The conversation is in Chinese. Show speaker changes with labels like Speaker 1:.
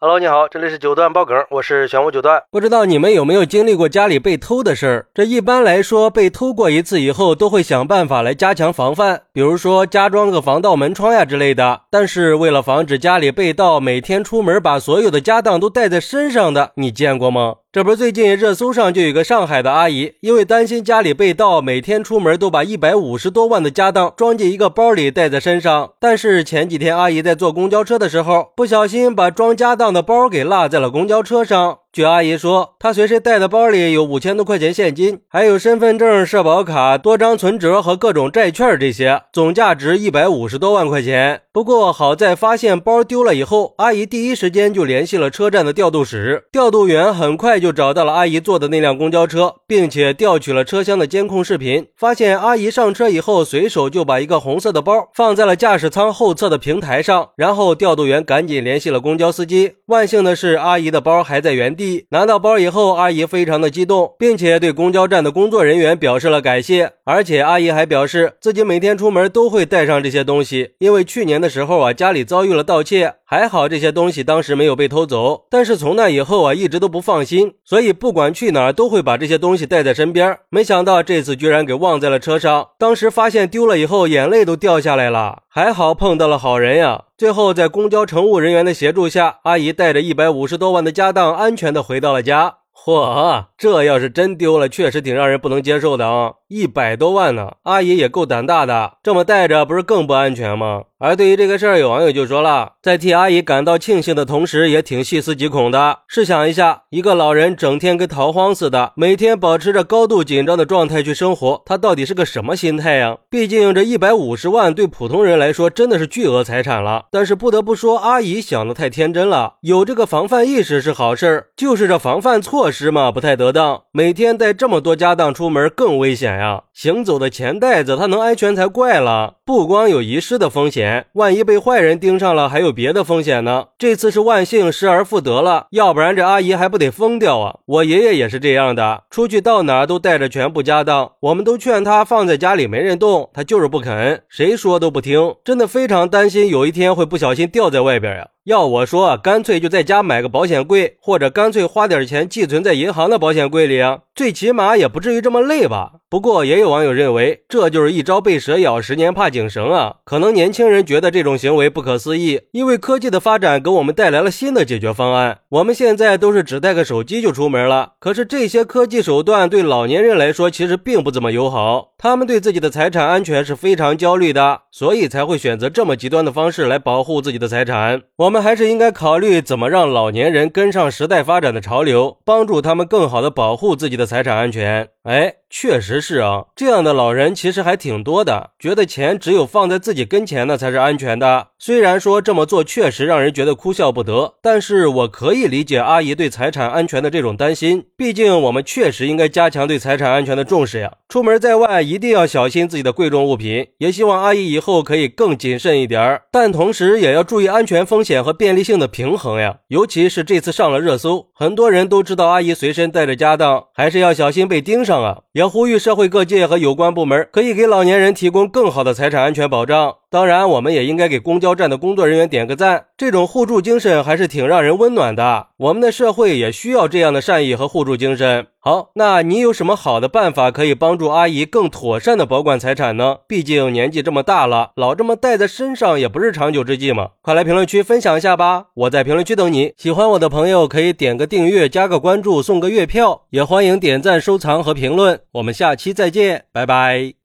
Speaker 1: Hello，你好，这里是九段爆梗，我是玄武九段。
Speaker 2: 不知道你们有没有经历过家里被偷的事儿？这一般来说，被偷过一次以后，都会想办法来加强防范，比如说加装个防盗门窗呀之类的。但是为了防止家里被盗，每天出门把所有的家当都带在身上的，你见过吗？这不是最近热搜上就有个上海的阿姨，因为担心家里被盗，每天出门都把一百五十多万的家当装进一个包里带在身上。但是前几天阿姨在坐公交车的时候，不小心把装家当的包给落在了公交车上。据阿姨说，她随身带的包里有五千多块钱现金，还有身份证、社保卡、多张存折和各种债券，这些总价值一百五十多万块钱。不过好在发现包丢了以后，阿姨第一时间就联系了车站的调度室，调度员很快就找到了阿姨坐的那辆公交车，并且调取了车厢的监控视频，发现阿姨上车以后，随手就把一个红色的包放在了驾驶舱后侧的平台上，然后调度员赶紧联系了公交司机。万幸的是，阿姨的包还在原地。拿到包以后，阿姨非常的激动，并且对公交站的工作人员表示了感谢。而且阿姨还表示，自己每天出门都会带上这些东西，因为去年的时候啊，家里遭遇了盗窃，还好这些东西当时没有被偷走。但是从那以后啊，一直都不放心，所以不管去哪儿都会把这些东西带在身边。没想到这次居然给忘在了车上，当时发现丢了以后，眼泪都掉下来了。还好碰到了好人呀！最后在公交乘务人员的协助下，阿姨带着一百五十多万的家当，安全的回到了家。嚯，这要是真丢了，确实挺让人不能接受的啊！一百多万呢，阿姨也够胆大的，这么带着不是更不安全吗？而对于这个事儿，有网友就说了，在替阿姨感到庆幸的同时，也挺细思极恐的。试想一下，一个老人整天跟逃荒似的，每天保持着高度紧张的状态去生活，他到底是个什么心态呀？毕竟这一百五十万对普通人来说真的是巨额财产了。但是不得不说，阿姨想的太天真了。有这个防范意识是好事儿，就是这防范措施嘛不太得当。每天带这么多家当出门更危险。呀，行走的钱袋子，它能安全才怪了。不光有遗失的风险，万一被坏人盯上了，还有别的风险呢。这次是万幸，失而复得了，要不然这阿姨还不得疯掉啊！我爷爷也是这样的，出去到哪都带着全部家当，我们都劝他放在家里没人动，他就是不肯，谁说都不听，真的非常担心有一天会不小心掉在外边呀。要我说，干脆就在家买个保险柜，或者干脆花点钱寄存在银行的保险柜里啊，最起码也不至于这么累吧。不过也有网友认为，这就是一朝被蛇咬，十年怕井绳啊。可能年轻人觉得这种行为不可思议，因为科技的发展给我们带来了新的解决方案。我们现在都是只带个手机就出门了，可是这些科技手段对老年人来说其实并不怎么友好，他们对自己的财产安全是非常焦虑的，所以才会选择这么极端的方式来保护自己的财产。我们。还是应该考虑怎么让老年人跟上时代发展的潮流，帮助他们更好的保护自己的财产安全。哎。确实是啊，这样的老人其实还挺多的，觉得钱只有放在自己跟前那才是安全的。虽然说这么做确实让人觉得哭笑不得，但是我可以以理解阿姨对财产安全的这种担心。毕竟我们确实应该加强对财产安全的重视呀。出门在外一定要小心自己的贵重物品，也希望阿姨以后可以更谨慎一点儿但同时也要注意安全风险和便利性的平衡呀。尤其是这次上了热搜，很多人都知道阿姨随身带着家当，还是要小心被盯上啊。也呼吁社会各界和有关部门可以给老年人提供更好的财产安全保障。当然，我们也应该给公交站的工作人员点个赞，这种互助精神还是挺让人温暖的。我们的社会也需要这样的善意和互助精神。好，那你有什么好的办法可以帮助阿姨更妥善的保管财产呢？毕竟年纪这么大了，老这么带在身上也不是长久之计嘛。快来评论区分享一下吧，我在评论区等你。喜欢我的朋友可以点个订阅、加个关注、送个月票，也欢迎点赞、收藏和评论。我们下期再见，拜拜。